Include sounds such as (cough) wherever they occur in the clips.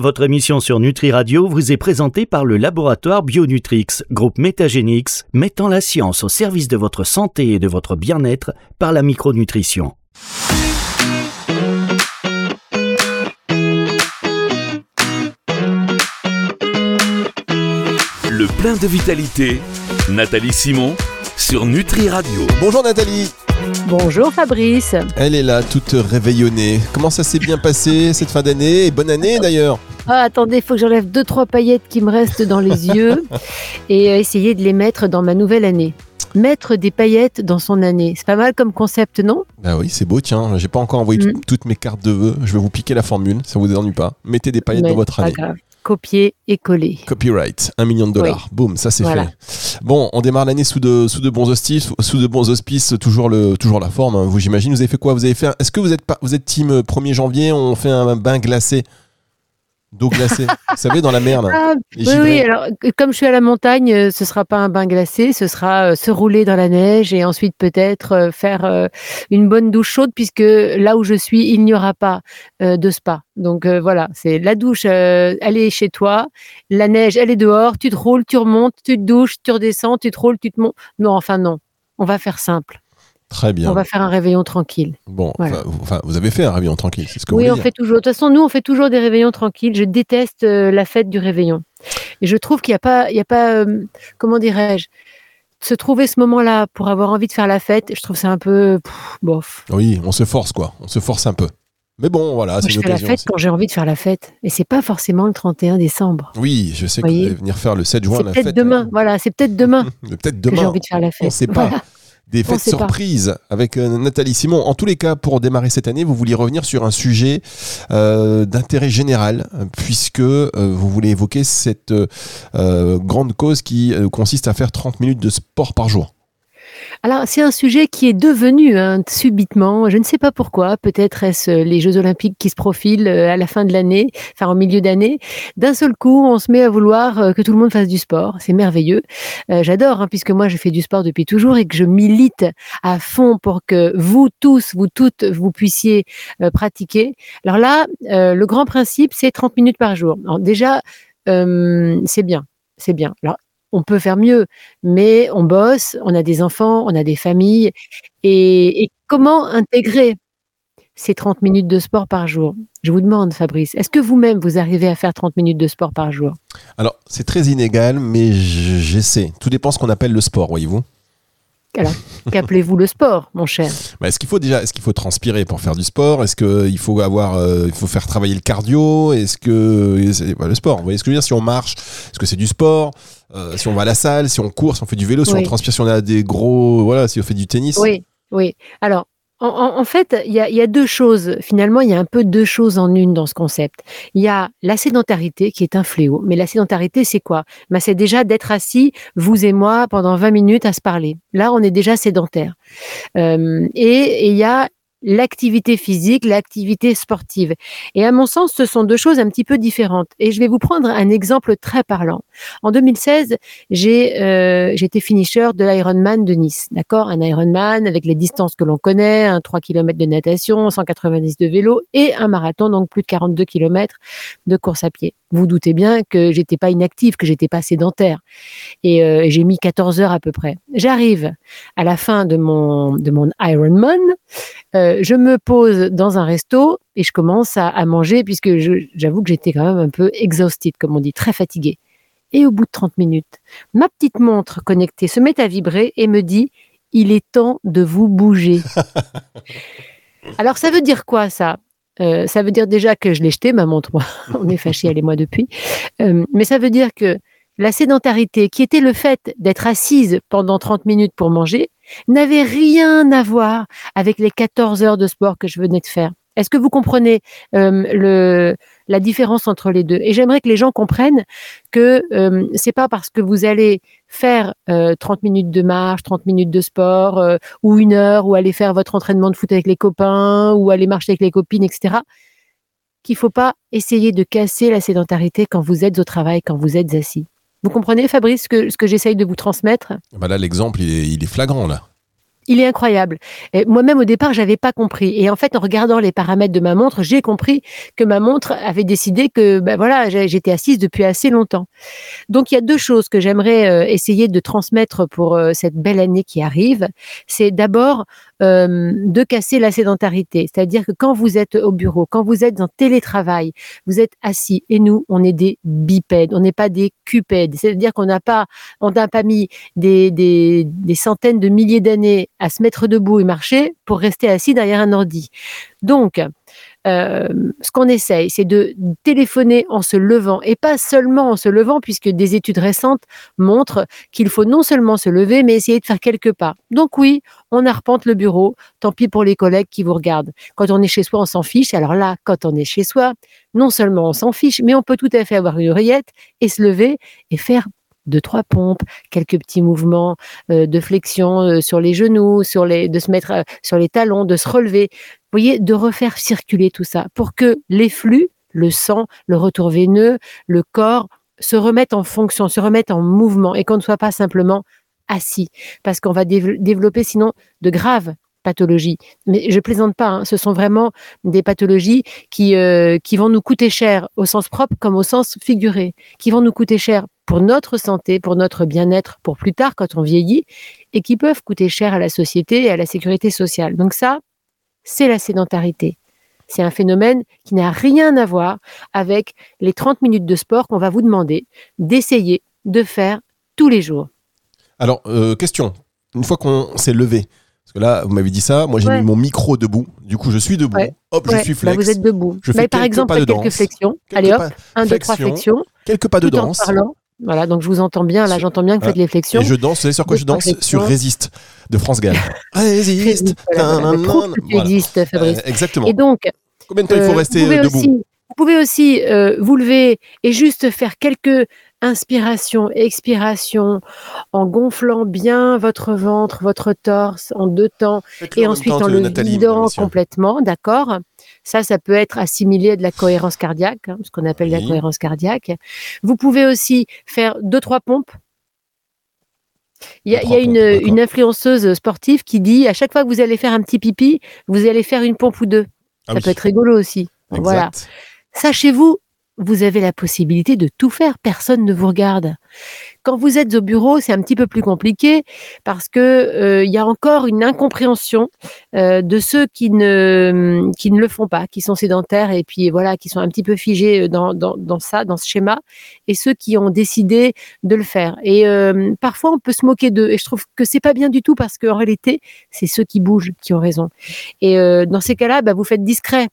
Votre émission sur Nutri Radio vous est présentée par le laboratoire Bionutrix, groupe Métagénix, mettant la science au service de votre santé et de votre bien-être par la micronutrition. Le plein de vitalité, Nathalie Simon sur Nutri Radio. Bonjour Nathalie Bonjour Fabrice. Elle est là, toute réveillonnée. Comment ça s'est bien passé cette fin d'année? Et bonne année d'ailleurs ah, attendez, il faut que j'enlève deux trois paillettes qui me restent dans les (laughs) yeux et euh, essayer de les mettre dans ma nouvelle année. Mettre des paillettes dans son année, c'est pas mal comme concept, non? Bah oui, c'est beau, tiens. J'ai pas encore envoyé Mm. toutes mes cartes de vœux. Je vais vous piquer la formule, ça vous ennuie pas. Mettez des paillettes Mais dans votre pas année. grave. Copier et coller. Copyright, un million de dollars. Boum, ça c'est Voilà. fait. Bon, on démarre l'année sous de, sous de bons auspices, sous de bons auspices, toujours le, toujours la forme. hein. Vous, j'imagine, vous avez fait quoi? Vous avez fait. Est-ce que vous êtes pas, vous êtes team euh, 1er janvier On fait un bain glacé, d'eau glacée. vous savez, dans la mer. là. Ah, oui, oui, alors comme je suis à la montagne, euh, ce sera pas un bain glacé, ce sera euh, se rouler dans la neige et ensuite peut-être euh, faire euh, une bonne douche chaude puisque là où je suis, il n'y aura pas de spa. Donc voilà, c'est la douche, elle est chez toi, la neige, elle est dehors, tu te roules, tu remontes, tu te douches, tu redescends, tu te roules, tu te montes. Non, enfin non, on va faire simple, Très bien. on va faire un réveillon tranquille. Bon, Voilà. enfin, vous- avez fait un réveillon tranquille, c'est ce que Oui, vous on fait toujours. De toute façon, nous, on fait toujours des réveillons tranquilles. Je déteste euh, la fête du réveillon. Et je trouve qu'il n'y a pas, il y a pas euh, comment dirais-je, se trouver ce moment-là pour avoir envie de faire la fête, je trouve ça un peu pff, bof. Oui, on se force quoi, on se force un peu. Mais bon, voilà, c'est je une fais la occasion. fête aussi. quand j'ai envie de faire la fête. Et c'est pas forcément le 31 décembre. Oui, je sais que vous allez venir faire le 7 juin C'est la peut-être fête. demain. Voilà, c'est peut-être demain (laughs) Peut-être que j'ai demain. envie de faire la fête. On ne sait pas. Voilà. Des fêtes pas. surprises avec euh, Nathalie Simon. En tous les cas, pour démarrer cette année, vous vouliez revenir sur un sujet euh, d'intérêt général, euh, puisque euh, vous voulez évoquer cette euh, grande cause qui consiste à faire 30 minutes de sport par jour. Alors, c'est un sujet qui est devenu hein, subitement, je ne sais pas pourquoi, peut-être est-ce euh, les Jeux Olympiques qui se profilent euh, à la fin de l'année, enfin au milieu d'année. D'un seul coup, on se met à vouloir euh, que tout le monde fasse du sport. C'est merveilleux. J'adore, hein, puisque moi, je fais du sport depuis toujours et que je milite à fond pour que vous tous, vous toutes, vous puissiez pratiquer. Alors là, le grand principe, c'est 30 minutes par jour. Alors déjà, c'est bien, c'est bien. On peut faire mieux, mais on bosse, on a des enfants, on a des familles. Et, comment intégrer ces 30 minutes de sport par jour? Je vous demande, Fabrice, est-ce que vous-même, vous arrivez à faire 30 minutes de sport par jour? Alors, c'est très inégal, mais j'essaie. Tout dépend ce qu'on appelle le sport, voyez-vous. Qu'appelez-vous le sport, mon cher? Bah, est-ce qu'il faut déjà, est-ce qu'il faut transpirer pour faire du sport? Est-ce qu'il faut avoir, euh, il faut faire travailler le cardio? Est-ce que bah, le sport Vous voyez ce que je veux dire? Si on marche, est-ce que c'est du sport? Euh, Si on va à la salle, si on court, si on fait du vélo, si on transpire, si on a des gros, voilà, si on fait du tennis? Oui, oui. Alors, en, en- en fait, il y y a deux choses. Finalement, il y a un peu deux choses en une dans ce concept. Il y a la sédentarité qui est un fléau. Mais la sédentarité, c'est quoi? Ben, C'est déjà d'être assis, vous et moi, pendant 20 minutes à se parler. Là, on est déjà sédentaire. Euh, et il y a l'activité physique, l'activité sportive. Et à mon sens, ce sont deux choses un petit peu différentes. Et je vais vous prendre un exemple très parlant. En 2016, j'ai euh, j'étais finisher de l'Ironman de Nice, d'accord? Un Ironman avec les distances que l'on connaît, un 3 km de natation, 190 de vélo et un marathon, donc plus de 42 km de course à pied. Vous doutez bien que j'étais pas inactive, que j'étais pas sédentaire. Et euh, j'ai mis 14 heures à peu près. J'arrive à la fin de mon, de mon Ironman, euh, je me pose dans un resto et je commence à, à manger puisque j'avoue que j'étais quand même un peu exhausted, comme on dit, très fatiguée. Et au bout de 30 minutes, ma petite montre connectée se met à vibrer et me dit il est temps de vous bouger. (laughs) Alors ça veut dire quoi ça? Euh, Ça veut dire déjà que je l'ai jetée ma montre. Moi, (laughs) on est fâchés elle et moi depuis. Euh, mais ça veut dire que la sédentarité, qui était le fait d'être assise pendant 30 minutes pour manger, n'avait rien à voir avec les 14 heures de sport que je venais de faire. Est-ce que vous comprenez euh, la différence entre les deux? Et j'aimerais que les gens comprennent que euh, c'est pas parce que vous allez faire euh, 30 minutes de marche, 30 minutes de sport, euh, ou une heure, ou aller faire votre entraînement de foot avec les copains, ou aller marcher avec les copines, etc., qu'il faut pas essayer de casser la sédentarité quand vous êtes au travail, quand vous êtes assis. Vous comprenez, Fabrice, ce que, j'essaye de vous transmettre? Bah là, l'exemple, il il est flagrant là. Il est incroyable. Moi-même, au départ, j'avais pas compris. Et en fait, en regardant les paramètres de ma montre, j'ai compris que ma montre avait décidé que, ben voilà, j'étais assise depuis assez longtemps. Donc, il y a deux choses que j'aimerais euh, essayer de transmettre pour euh, cette belle année qui arrive. C'est d'abord euh, de casser la sédentarité. C'est-à-dire que quand vous êtes au bureau, quand vous êtes en télétravail, vous êtes assis. Et nous, on est des bipèdes, on n'est pas des cupèdes. C'est-à-dire qu'on n'a pas, pas mis des centaines de milliers d'années à se mettre debout et marcher pour rester assis derrière un ordi. Donc, euh, ce qu'on essaye, c'est de téléphoner en se levant et pas seulement en se levant, puisque des études récentes montrent qu'il faut non seulement se lever, mais essayer de faire quelques pas. Donc oui, on arpente le bureau, tant pis pour les collègues qui vous regardent. Quand on est chez soi, on s'en fiche. Alors là, quand on est chez soi, non seulement on s'en fiche, mais on peut tout à fait avoir une oreillette et se lever et faire deux trois pompes, quelques petits mouvements euh, de flexion euh, sur les genoux, sur les, de se mettre euh, sur les talons, de se relever. Vous voyez, de refaire circuler tout ça pour que les flux, le sang, le retour veineux, le corps se remettent en fonction, se remettent en mouvement et qu'on ne soit pas simplement assis, parce qu'on va développer sinon de graves pathologies. Mais je plaisante pas, hein, ce sont vraiment des pathologies qui, qui vont nous coûter cher au sens propre comme au sens figuré, qui vont nous coûter cher pour notre santé, pour notre bien-être, pour plus tard quand on vieillit, et qui peuvent coûter cher à la société et à la sécurité sociale. Donc ça, c'est la sédentarité. C'est un phénomène qui n'a rien à voir avec les 30 minutes de sport qu'on va vous demander d'essayer de faire tous les jours. Alors, euh, question. Une fois qu'on s'est levé, parce que là, vous m'avez dit ça, moi j'ai mis mon micro debout, du coup je suis debout, hop, je suis bah, flex. vous êtes debout. Je fais par exemple, pas de quelques flexions. Allez hop, un, deux, trois flexions. Quelques pas de danse. Voilà, donc je vous entends bien. Là, j'entends bien que vous faites les flexions. Et je danse, vous savez sur quoi je danse? Sur Résiste de France Gall. (laughs) Résiste. Résiste, Fabrice. exactement. Et donc, combien de temps il faut rester debout? Vous pouvez aussi euh, vous lever et juste faire quelques inspirations, expirations, en gonflant bien votre ventre, votre torse en deux temps, et ensuite en le vidant complètement, d'accord? Ça, ça peut être assimilé à de la cohérence cardiaque, hein, ce qu'on appelle la cohérence cardiaque. Vous pouvez aussi faire deux, trois pompes. Il y a, une, influenceuse sportive qui dit à chaque fois que vous allez faire un petit pipi, vous allez faire une pompe ou deux. Ah ça peut être rigolo aussi. Voilà. Sachez-vous, vous avez la possibilité de tout faire. Personne ne vous regarde. Quand vous êtes au bureau, c'est un petit peu plus compliqué parce que euh, il y a encore une incompréhension euh, de ceux qui ne qui ne le font pas, qui sont sédentaires et puis voilà, qui sont un petit peu figés dans, dans, dans ça, dans ce schéma, et ceux qui ont décidé de le faire. Et euh, parfois, on peut se moquer d'eux. Et je trouve que c'est pas bien du tout parce qu'en réalité, c'est ceux qui bougent qui ont raison. Et dans ces cas-là, bah, vous faites discret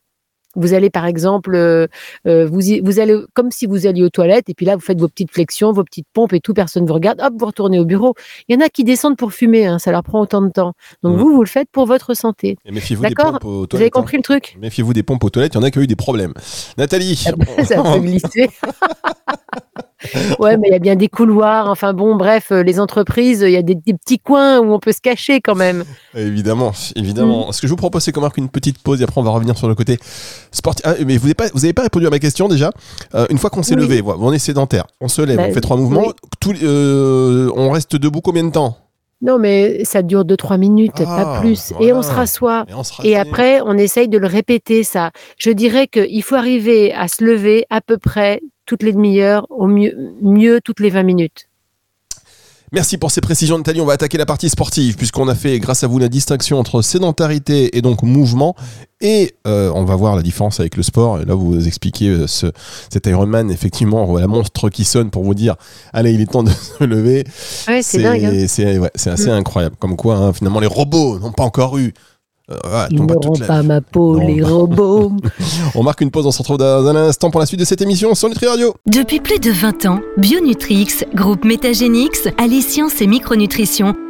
vous allez par exemple, euh, euh, vous, vous allez comme si vous alliez aux toilettes et puis là vous faites vos petites flexions, vos petites pompes et tout, personne vous regarde. Hop, vous retournez au bureau. Il y en a qui descendent pour fumer, hein, ça leur prend autant de temps. Donc mmh. vous, vous le faites pour votre santé. D'accord Vous avez compris hein. le truc Méfiez-vous des pompes aux toilettes. Il y en a qui ont eu des problèmes. Nathalie. ça peut glisser. (laughs) (laughs) ouais, mais il y a bien des couloirs. Enfin bon, bref, euh, les entreprises, il y a des, petits coins où on peut se cacher quand même. (laughs) Évidemment, évidemment. Mm. Ce que je vous propose, c'est qu'on marque une petite pause et après on va revenir sur le côté sportif. Ah, mais vous n'avez pas, vous avez pas répondu à ma question déjà. Euh, une fois qu'on s'est levé, on est sédentaire, on se lève, on bah, fait trois mouvements. Euh, on reste debout combien de temps? Non, mais ça dure 2-3 minutes, pas ah, plus. Et on se rassoit. Et, après, on essaye de le répéter, ça. Je dirais qu'il faut arriver à se lever à peu près toutes les demi-heures, au mieux, mieux toutes les 20 minutes. Merci pour ces précisions, Nathalie. On va attaquer la partie sportive, puisqu'on a fait, grâce à vous, la distinction entre sédentarité et donc mouvement. Et euh, on va voir la différence avec le sport. Et là, vous expliquez euh, ce, cet Ironman, effectivement, la monstre qui sonne pour vous dire Allez, il est temps de (laughs) se lever. Ouais, c'est dingue. Hein. C'est assez mm. incroyable. Comme quoi, hein, finalement, les robots n'ont pas encore eu euh, Ils n'auront pas ma peau, les robots. (laughs) on marque une pause, on se retrouve dans un instant pour la suite de cette émission sur Nutri Radio. Depuis plus de 20 ans, Bionutrix, groupe Métagénix, allie science et micronutrition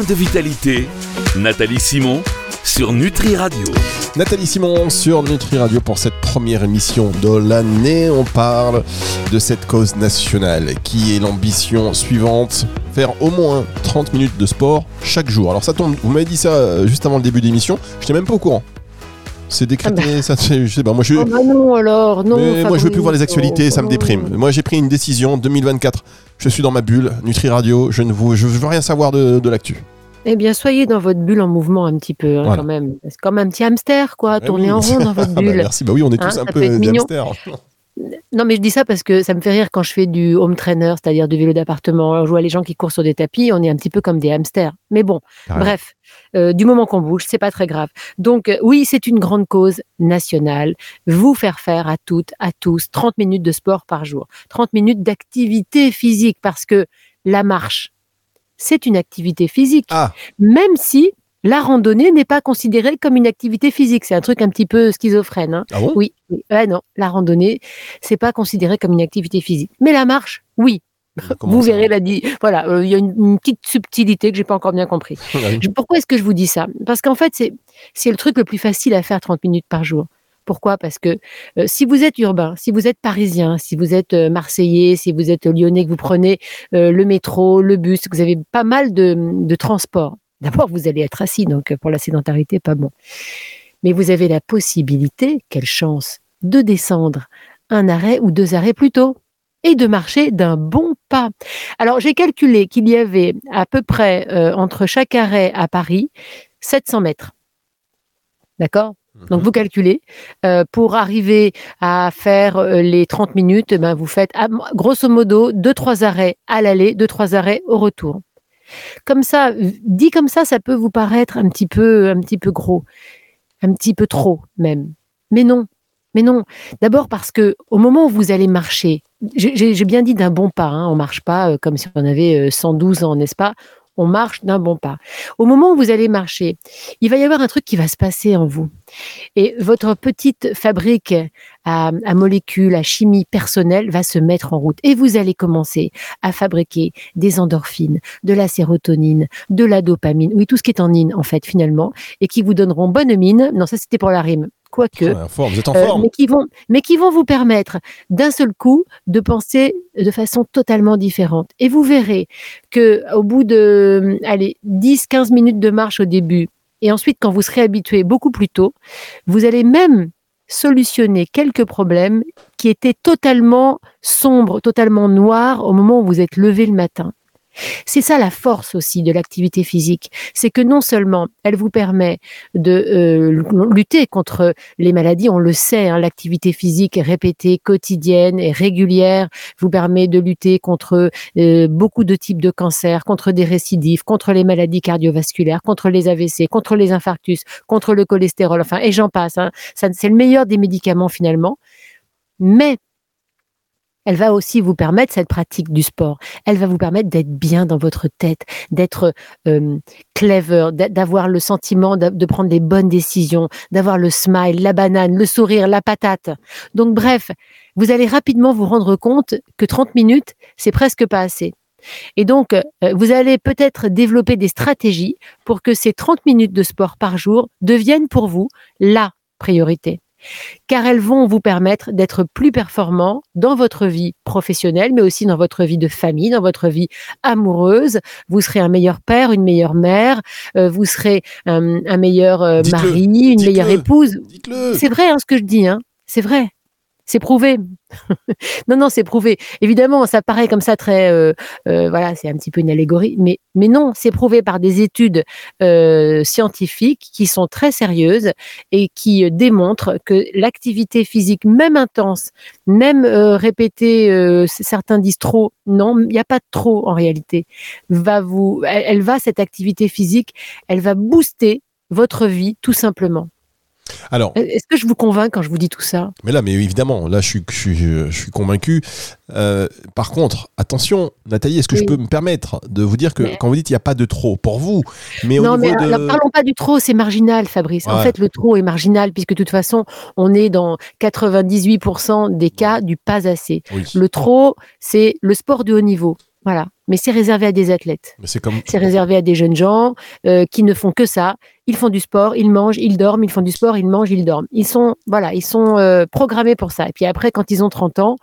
De vitalité, Nathalie Simon sur Nutri Radio. Nathalie Simon sur Nutri Radio pour cette première émission de l'année. On parle de cette cause nationale qui est l'ambition suivante faire au moins 30 minutes de sport chaque jour. Alors ça tombe, vous m'avez dit ça euh, juste avant le début de l'émission, je n'étais même pas au courant. C'est décrété, Ah ça je sais pas. Moi je, Oh bah non alors, non. mais moi je veux plus voir les actualités, ça me oh, déprime. Moi j'ai pris une décision 2024. Je suis dans ma bulle, Nutri Radio, je ne veux, je veux rien savoir de, de l'actu. Eh bien, soyez dans votre bulle en mouvement un petit peu, hein, Voilà. quand même. C'est comme un petit hamster, quoi. Eh Tournez oui. en rond dans (laughs) votre Ah bah bulle. merci, bah oui, on est Hein, tous un ça peu des hamsters. (laughs) Non, mais je dis ça parce que ça me fait rire quand je fais du home trainer, c'est-à-dire du vélo d'appartement. Je vois les gens qui courent sur des tapis, on est un petit peu comme des hamsters. Mais bon, bref, euh, du moment qu'on bouge, c'est pas très grave. Donc, euh, oui, c'est une grande cause nationale. Vous faire faire à toutes, à tous, 30 minutes de sport par jour, 30 minutes d'activité physique, parce que la marche, c'est une activité physique. Ah. Même si la randonnée n'est pas considérée comme une activité physique. C'est un truc un petit peu schizophrène. hein. Ah bon? Oui, oui. Ah non, la randonnée, c'est pas considéré comme une activité physique. Mais la marche, oui. Comment vous verrez la Voilà, euh, il y a une, une petite subtilité que j'ai pas encore bien compris. (laughs) Je- pourquoi est-ce que je vous dis ça? Parce qu'en fait, c'est c'est le truc le plus facile à faire 30 minutes par jour. Pourquoi? Parce que euh, si vous êtes urbain, si vous êtes parisien, si vous êtes euh, marseillais, si vous êtes lyonnais, que vous prenez le métro, le bus, que vous avez pas mal de, de transports. D'abord, vous allez être assis, donc pour la sédentarité, pas bon. Mais vous avez la possibilité, quelle chance, de descendre un arrêt ou deux arrêts plus tôt et de marcher d'un bon pas. Alors, j'ai calculé qu'il y avait à peu près euh, entre chaque arrêt à Paris 700 mètres. D'accord? Donc vous calculez, euh, pour arriver à faire euh, les 30 minutes, ben, vous faites ah, grosso modo 2-3 arrêts à l'aller, 2-3 arrêts au retour. Comme ça, dit comme ça, ça peut vous paraître un petit peu, un petit peu gros, un petit peu trop même. Mais non, mais non. D'abord parce que au moment où vous allez marcher, j'ai bien dit d'un bon pas, hein, on marche pas euh, comme si on avait euh, 112 ans, n'est-ce pas? On marche d'un bon pas. Au moment où vous allez marcher, il va y avoir un truc qui va se passer en vous. Et votre petite fabrique à, à molécules, à chimie personnelle va se mettre en route. Et vous allez commencer à fabriquer des endorphines, de la sérotonine, de la dopamine, oui, tout ce qui est en in, en fait, finalement, et qui vous donneront bonne mine. Non, ça, c'était pour la rime. Quoique. Ouais, en forme, vous êtes en forme. mais qui vont, mais qui vont vous permettre d'un seul coup de penser de façon totalement différente. Et vous verrez que au bout de, allez, 10, 15 minutes de marche au début, et ensuite quand vous serez habitué beaucoup plus tôt, vous allez même solutionner quelques problèmes qui étaient totalement sombres, totalement noirs au moment où vous êtes levé le matin. C'est ça la force aussi de l'activité physique, c'est que non seulement elle vous permet de euh, lutter contre les maladies, on le sait, hein, l'activité physique répétée, quotidienne et régulière vous permet de lutter contre euh, beaucoup de types de cancers, contre des récidives, contre les maladies cardiovasculaires, contre les AVC, contre les infarctus, contre le cholestérol, enfin, et j'en passe. Hein. C'est le meilleur des médicaments finalement. Mais elle va aussi vous permettre, cette pratique du sport, elle va vous permettre d'être bien dans votre tête, d'être euh, clever, d'a- d'avoir le sentiment de, de prendre les bonnes décisions, d'avoir le smile, la banane, le sourire, la patate. Donc bref, vous allez rapidement vous rendre compte que 30 minutes, c'est presque pas assez. Et donc, euh, vous allez peut-être développer des stratégies pour que ces 30 minutes de sport par jour deviennent pour vous la priorité car elles vont vous permettre d'être plus performant dans votre vie professionnelle, mais aussi dans votre vie de famille, dans votre vie amoureuse. Vous serez un meilleur père, une meilleure mère, euh, vous serez un, un meilleur euh, mari, une meilleure épouse. C'est vrai hein, ce que je dis, hein. c'est vrai. C'est prouvé. (laughs) non, non, c'est prouvé. Évidemment, ça paraît comme ça très, euh, euh, voilà, c'est un petit peu une allégorie, mais non, c'est prouvé par des études euh, scientifiques qui sont très sérieuses et qui démontrent que l'activité physique, même intense, même répétée, certains disent trop, non, il n'y a pas trop en réalité. Va vous, elle va cette activité physique, elle va booster votre vie tout simplement. Alors, Est-ce que je vous convainc quand je vous dis tout ça mais là, mais évidemment, là, je suis, je suis, je suis convaincu. Euh, par contre, attention, Nathalie, est-ce que je peux me permettre de vous dire que Mais- quand vous dites il n'y a pas de trop pour vous, mais au non, mais niveau alors, de. parlons pas du trop, c'est marginal, Fabrice. En fait, le trop est marginal puisque de toute façon, on est dans 98% des cas du pas assez. Oui. Le trop, c'est le sport de haut niveau. Voilà. Mais c'est réservé à des athlètes. C'est comme. C'est réservé à des jeunes gens euh, qui ne font que ça. Ils font du sport, ils mangent, ils dorment, ils font du sport, ils mangent, ils dorment. Ils sont, voilà, ils sont euh, programmés pour ça. Et puis après, quand ils ont 30 ans,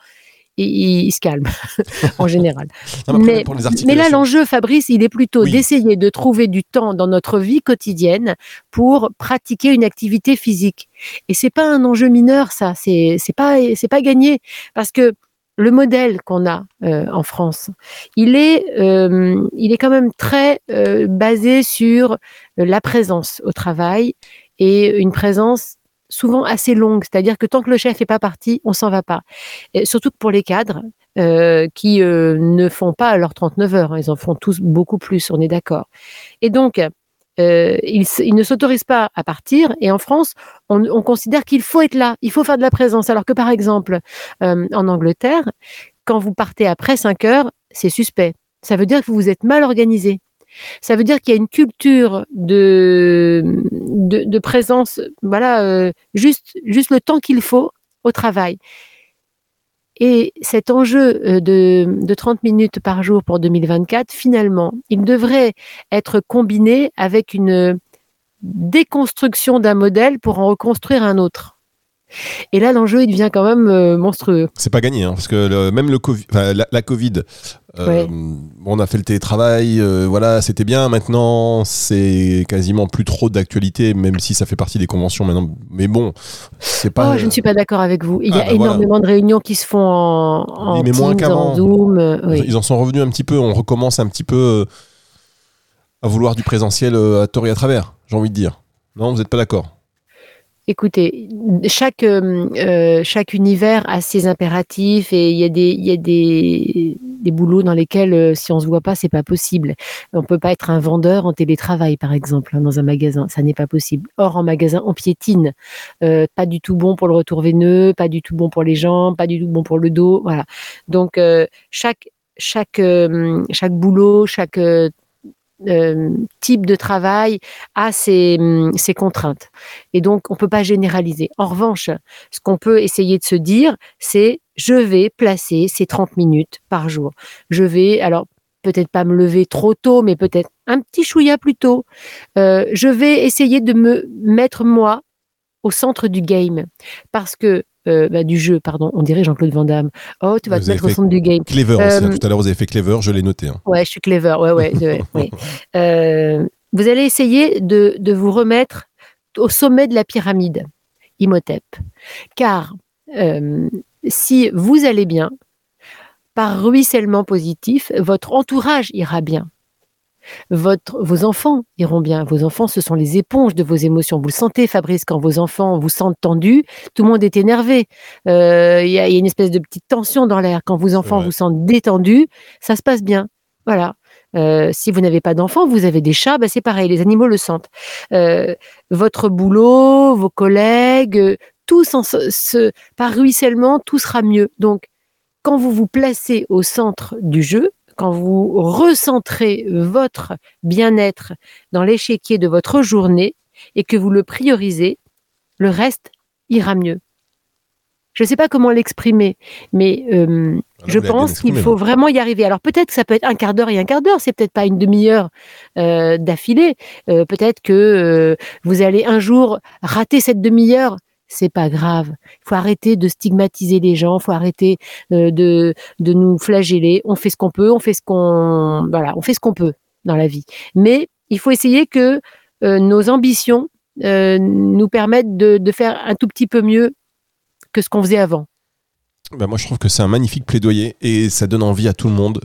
ils, ils se calment, (laughs) en général. Non, mais là, l'enjeu, Fabrice, il est plutôt Oui. d'essayer de trouver du temps dans notre vie quotidienne pour pratiquer une activité physique. Et c'est pas un enjeu mineur, ça. C'est pas c'est pas gagné parce que le modèle qu'on a euh, en France, il est euh, il est quand même très euh, basé sur la présence au travail et une présence souvent assez longue, c'est-à-dire que tant que le chef n'est pas parti, on s'en va pas. Et surtout pour les cadres, qui ne font pas leurs 39 heures. hein, Ils en font tous beaucoup plus, on est d'accord. Et donc, euh, ils, ne s'autorisent pas à partir. Et en France, on, on considère qu'il faut être là, il faut faire de la présence. Alors que par exemple, euh, en Angleterre, quand vous partez après 5 heures, c'est suspect. Ça veut dire que vous êtes mal organisé. Ça veut dire qu'il y a une culture de présence, voilà, euh, juste, juste le temps qu'il faut au travail. Et cet enjeu euh, de, de 30 minutes par jour pour 2024, finalement, il devrait être combiné avec une déconstruction d'un modèle pour en reconstruire un autre. Et là, l'enjeu, il devient quand même euh, monstrueux. C'est pas gagné, hein, parce que le- même le COVID, la, la Covid, euh, Ouais. on a fait le télétravail, euh, voilà, c'était bien. Maintenant, c'est quasiment plus trop d'actualité, même si ça fait partie des conventions maintenant. Mais bon, c'est pas. oh, je ne suis pas d'accord avec vous. Il y Ah, a bah, voilà. énormément de réunions qui se font en, en mais moins Teams, qu'avant. en Zoom. oui. Ils en sont revenus un petit peu. On recommence un petit peu à vouloir du présentiel à tort et à travers. J'ai envie de dire. Non, vous n'êtes pas d'accord Écoutez, chaque, euh, euh, chaque univers a ses impératifs et il y a des, y a des, des boulots dans lesquels, euh, si on se voit pas, c'est pas possible. On peut pas être un vendeur en télétravail, par exemple, hein, dans un magasin. Ça n'est pas possible. Or, en magasin, on piétine. Pas du tout bon pour le retour veineux, pas du tout bon pour les jambes, pas du tout bon pour le dos. Voilà. Donc, chaque, chaque, chaque boulot, chaque euh, type de travail a ses, hum, ses contraintes. Et donc, on peut pas généraliser. En revanche, ce qu'on peut essayer de se dire, c'est je vais placer ces 30 minutes par jour. Je vais, alors, peut-être pas me lever trop tôt, mais peut-être un petit chouïa plus tôt. Euh, je vais essayer de me mettre, moi, au centre du game. Parce que, euh, bah, du jeu, pardon, on dirait Jean-Claude Van Damme. Oh, tu vas Vous te mettre au centre du game. Clever aussi. hein. Euh, Tout à l'heure, vous avez fait Clever, je l'ai noté. hein. Ouais, je suis clever. Ouais, ouais. oui. (laughs) Euh, vous allez essayer de, de vous remettre au sommet de la pyramide, Imhotep. Car si vous allez bien, par ruissellement positif, votre entourage ira bien. Votre, vos enfants iront bien. Vos enfants, ce sont les éponges de vos émotions. Vous le sentez, Fabrice, quand vos enfants vous sentent tendu, tout le monde est énervé. Euh, Il y, y a une espèce de petite tension dans l'air. Quand vos enfants vous sentent détendus, ça se passe bien. Voilà. Euh, si vous n'avez pas d'enfants, vous avez des chats, bah c'est pareil, les animaux le sentent. Euh, votre boulot, vos collègues, tous en par ruissellement, tout sera mieux. Donc, quand vous vous placez au centre du jeu, quand vous recentrez votre bien-être dans l'échiquier de votre journée et que vous le priorisez, le reste ira mieux. Je ne sais pas comment l'exprimer, mais euh, Ah, je pense qu'il faut vraiment y arriver. Alors peut-être que ça peut être un quart d'heure et un quart d'heure, c'est peut-être pas une demi-heure euh, d'affilée. Euh, peut-être que euh, vous allez un jour rater cette demi-heure. C'est pas grave. Il faut arrêter de stigmatiser les gens. Il faut arrêter euh, de de nous flageller. On fait ce qu'on peut. On fait ce qu'on voilà. On fait ce qu'on peut dans la vie. Mais il faut essayer que euh, nos ambitions euh, nous permettent de, de faire un tout petit peu mieux que ce qu'on faisait avant. Bah, moi, je trouve que c'est un magnifique plaidoyer et ça donne envie à tout le monde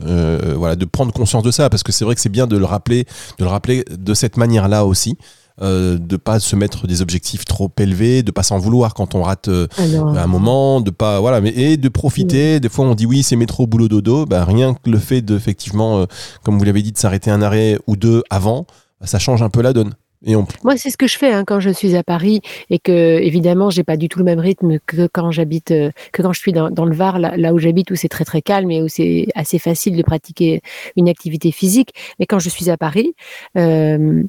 voilà, de prendre conscience de ça parce que c'est vrai que c'est bien de le rappeler, de le rappeler de cette manière-là aussi. Euh, de pas se mettre des objectifs trop élevés, de pas s'en vouloir quand on rate euh, Alors, un moment, de pas voilà, mais et de profiter. Des fois, on dit oui, c'est métro, boulot, dodo. Bah, rien que le fait de effectivement, euh, comme vous l'avez dit, de s'arrêter un arrêt ou deux avant, bah, ça change un peu la donne. Et on, Moi, c'est ce que je fais hein, quand je suis à Paris et que, évidemment, j'ai pas du tout le même rythme que quand j'habite, euh, que quand je suis dans, dans le Var, là, là où j'habite, où c'est très très calme et où c'est assez facile de pratiquer une activité physique. Mais quand je suis à Paris, euh,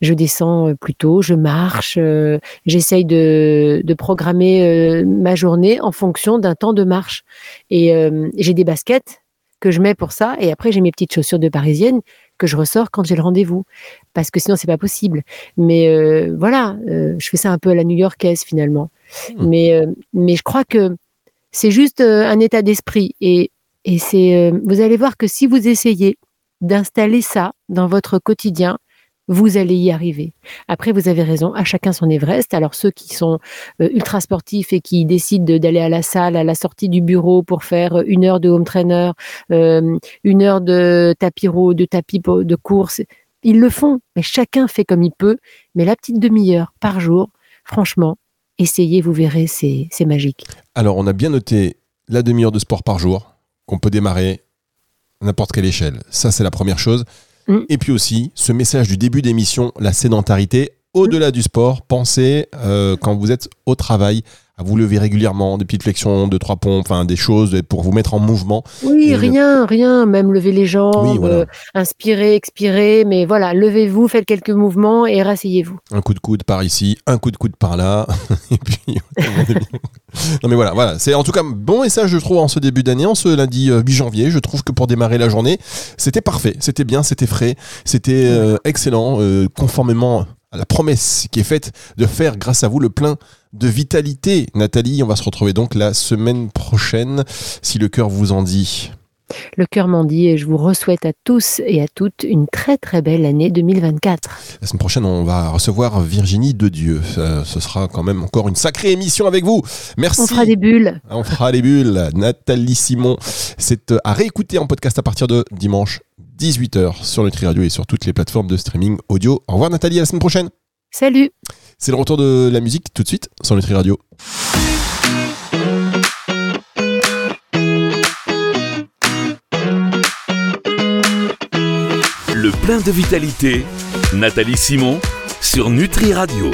je descends euh, plus tôt, je marche, euh, j'essaye de, de programmer euh, ma journée en fonction d'un temps de marche. Et euh, j'ai des baskets que je mets pour ça. Et après, j'ai mes petites chaussures de parisienne que je ressors quand j'ai le rendez-vous. Parce que sinon, c'est pas possible. Mais voilà, je fais ça un peu à la new-yorkaise finalement. Hmm. Mais, mais je crois que c'est juste un état d'esprit. Et, et c'est, vous allez voir que si vous essayez d'installer ça dans votre quotidien, vous allez y arriver. Après, vous avez raison, à chacun son Everest. Alors ceux qui sont euh, ultra sportifs et qui décident de- d'aller à la salle à la sortie du bureau pour faire euh, une heure de home trainer, euh, une heure de tapis de tapis de course, ils le font. Mais chacun fait comme il peut. Mais la petite demi-heure par jour, franchement, essayez, vous verrez, c'est magique. Alors, on a bien noté la demi-heure de sport par jour qu'on peut démarrer n'importe quelle échelle. Ça, c'est la première chose. Et puis aussi, ce message du début d'émission, la sédentarité, au-delà du sport, pensez euh, quand vous êtes au travail à vous lever régulièrement, des petites flexions, deux, trois pompes, enfin des choses pour vous mettre en mouvement. Oui, Et le- rien, rien, même lever les jambes, Oui, voilà. euh, inspirer, expirer, mais voilà, levez-vous, faites quelques mouvements et rasseyez-vous. Un coup de coude par ici, un coup de coude par là, (laughs) et puis. Non mais voilà, voilà, c'est en tout cas bon message je trouve en ce début d'année, en ce lundi euh, 8 janvier. Je trouve que pour démarrer la journée, c'était parfait, c'était bien, c'était frais, c'était euh, excellent, euh, conformément à la promesse qui est faite de faire grâce à vous le plein de vitalité. Nathalie, on va se retrouver donc la semaine prochaine, si le cœur vous en dit. Le cœur m'en dit et je vous souhaite à tous et à toutes une très très belle année 2024. La semaine prochaine, on va recevoir Virginie de Dieu. Euh, ce sera quand même encore une sacrée émission avec vous. Merci. On fera des bulles. On fera les bulles. Nathalie Simon, c'est à réécouter en podcast à partir de dimanche 18h sur Nutri Radio et sur toutes les plateformes de streaming audio. Au revoir Nathalie, à la semaine prochaine. Salut C'est le retour de la musique tout de suite sur Nutri Radio. Le plein de vitalité, Nathalie Simon sur Nutri Radio.